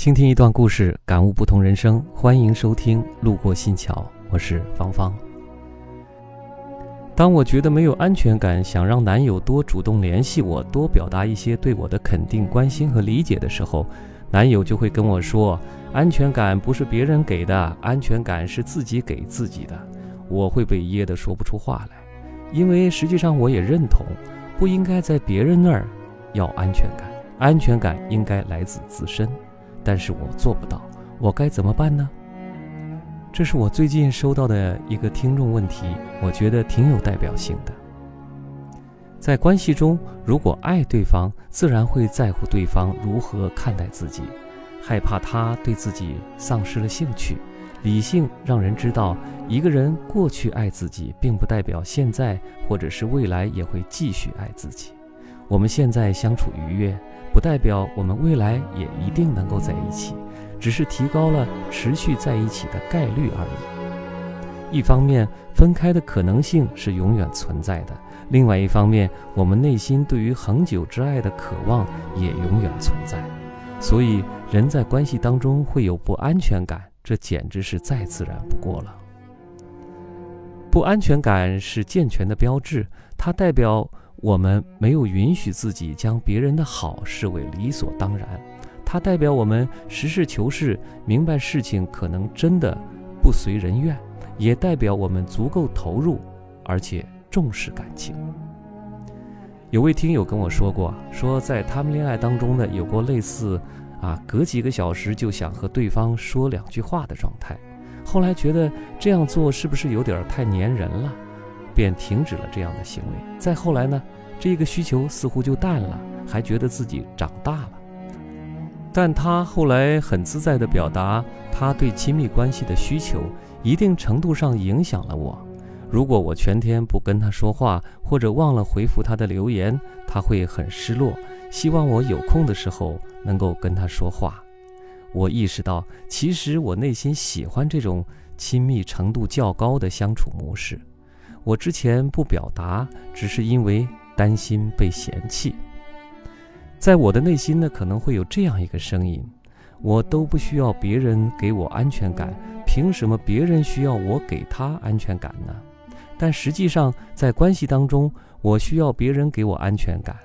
倾听一段故事，感悟不同人生。欢迎收听《路过新桥》，我是芳芳。当我觉得没有安全感，想让男友多主动联系我，多表达一些对我的肯定、关心和理解的时候，男友就会跟我说：“安全感不是别人给的，安全感是自己给自己的。”我会被噎得说不出话来，因为实际上我也认同，不应该在别人那儿要安全感，安全感应该来自自身。但是我做不到，我该怎么办呢？这是我最近收到的一个听众问题，我觉得挺有代表性的。在关系中，如果爱对方，自然会在乎对方如何看待自己，害怕他对自己丧失了兴趣。理性让人知道，一个人过去爱自己，并不代表现在或者是未来也会继续爱自己。我们现在相处愉悦。不代表我们未来也一定能够在一起，只是提高了持续在一起的概率而已。一方面，分开的可能性是永远存在的；另外一方面，我们内心对于恒久之爱的渴望也永远存在。所以，人在关系当中会有不安全感，这简直是再自然不过了。不安全感是健全的标志，它代表。我们没有允许自己将别人的好视为理所当然，它代表我们实事求是，明白事情可能真的不随人愿，也代表我们足够投入，而且重视感情。有位听友跟我说过，说在他们恋爱当中呢，有过类似啊，隔几个小时就想和对方说两句话的状态，后来觉得这样做是不是有点太粘人了？便停止了这样的行为。再后来呢，这个需求似乎就淡了，还觉得自己长大了。但他后来很自在地表达他对亲密关系的需求，一定程度上影响了我。如果我全天不跟他说话，或者忘了回复他的留言，他会很失落，希望我有空的时候能够跟他说话。我意识到，其实我内心喜欢这种亲密程度较高的相处模式。我之前不表达，只是因为担心被嫌弃。在我的内心呢，可能会有这样一个声音：我都不需要别人给我安全感，凭什么别人需要我给他安全感呢？但实际上，在关系当中，我需要别人给我安全感。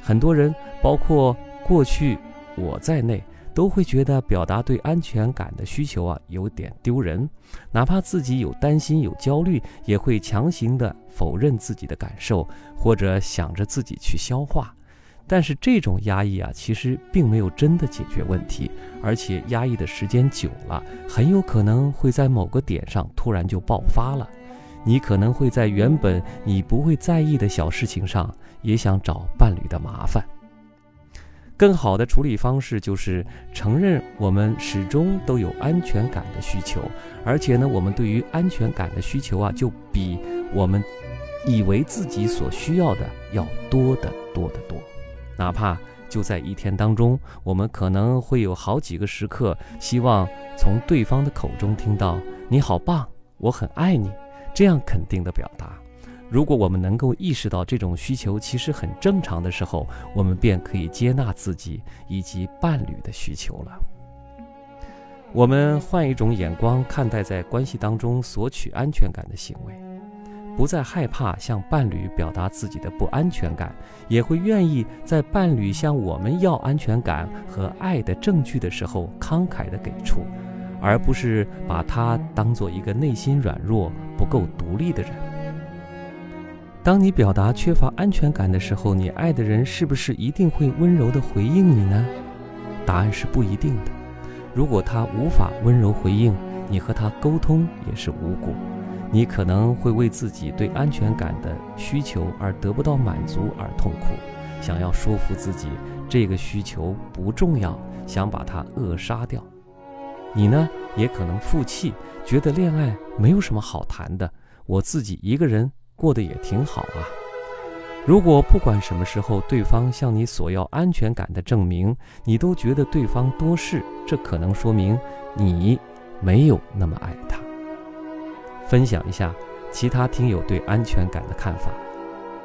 很多人，包括过去我在内。都会觉得表达对安全感的需求啊有点丢人，哪怕自己有担心有焦虑，也会强行的否认自己的感受，或者想着自己去消化。但是这种压抑啊，其实并没有真的解决问题，而且压抑的时间久了，很有可能会在某个点上突然就爆发了。你可能会在原本你不会在意的小事情上，也想找伴侣的麻烦。更好的处理方式就是承认我们始终都有安全感的需求，而且呢，我们对于安全感的需求啊，就比我们以为自己所需要的要多得多得多。哪怕就在一天当中，我们可能会有好几个时刻，希望从对方的口中听到“你好棒，我很爱你”这样肯定的表达。如果我们能够意识到这种需求其实很正常的时候，我们便可以接纳自己以及伴侣的需求了。我们换一种眼光看待在关系当中索取安全感的行为，不再害怕向伴侣表达自己的不安全感，也会愿意在伴侣向我们要安全感和爱的证据的时候慷慨地给出，而不是把他当做一个内心软弱、不够独立的人。当你表达缺乏安全感的时候，你爱的人是不是一定会温柔地回应你呢？答案是不一定的。如果他无法温柔回应，你和他沟通也是无果。你可能会为自己对安全感的需求而得不到满足而痛苦，想要说服自己这个需求不重要，想把它扼杀掉。你呢，也可能负气，觉得恋爱没有什么好谈的，我自己一个人。过得也挺好啊。如果不管什么时候对方向你索要安全感的证明，你都觉得对方多事，这可能说明你没有那么爱他。分享一下其他听友对安全感的看法。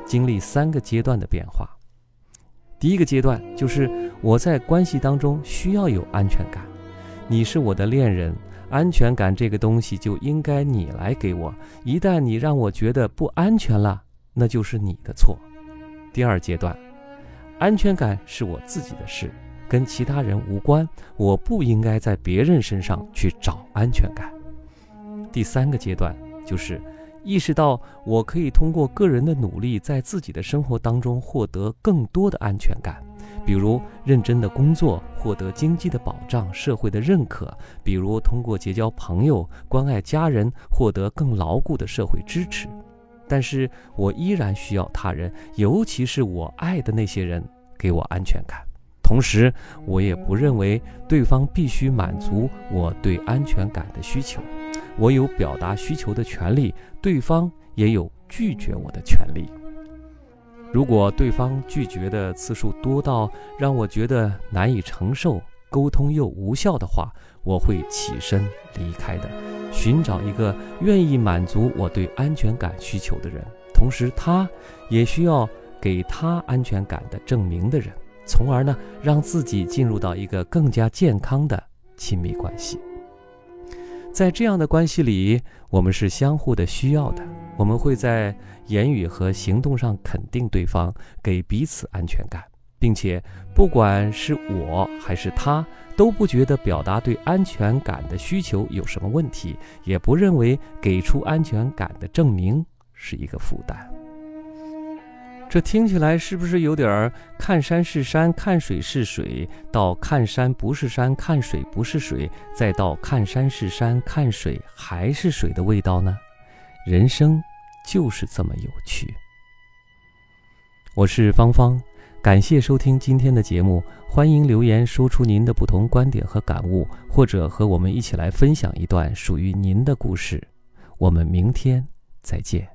经历三个阶段的变化。第一个阶段就是我在关系当中需要有安全感，你是我的恋人，安全感这个东西就应该你来给我。一旦你让我觉得不安全了，那就是你的错。第二阶段，安全感是我自己的事，跟其他人无关，我不应该在别人身上去找安全感。第三个阶段就是。意识到我可以通过个人的努力，在自己的生活当中获得更多的安全感，比如认真的工作，获得经济的保障、社会的认可；比如通过结交朋友、关爱家人，获得更牢固的社会支持。但是我依然需要他人，尤其是我爱的那些人，给我安全感。同时，我也不认为对方必须满足我对安全感的需求。我有表达需求的权利，对方也有拒绝我的权利。如果对方拒绝的次数多到让我觉得难以承受，沟通又无效的话，我会起身离开的，寻找一个愿意满足我对安全感需求的人，同时他也需要给他安全感的证明的人，从而呢，让自己进入到一个更加健康的亲密关系。在这样的关系里，我们是相互的需要的。我们会在言语和行动上肯定对方，给彼此安全感，并且不管是我还是他，都不觉得表达对安全感的需求有什么问题，也不认为给出安全感的证明是一个负担。这听起来是不是有点儿看山是山，看水是水，到看山不是山，看水不是水，再到看山是山，看水还是水的味道呢？人生就是这么有趣。我是芳芳，感谢收听今天的节目，欢迎留言说出您的不同观点和感悟，或者和我们一起来分享一段属于您的故事。我们明天再见。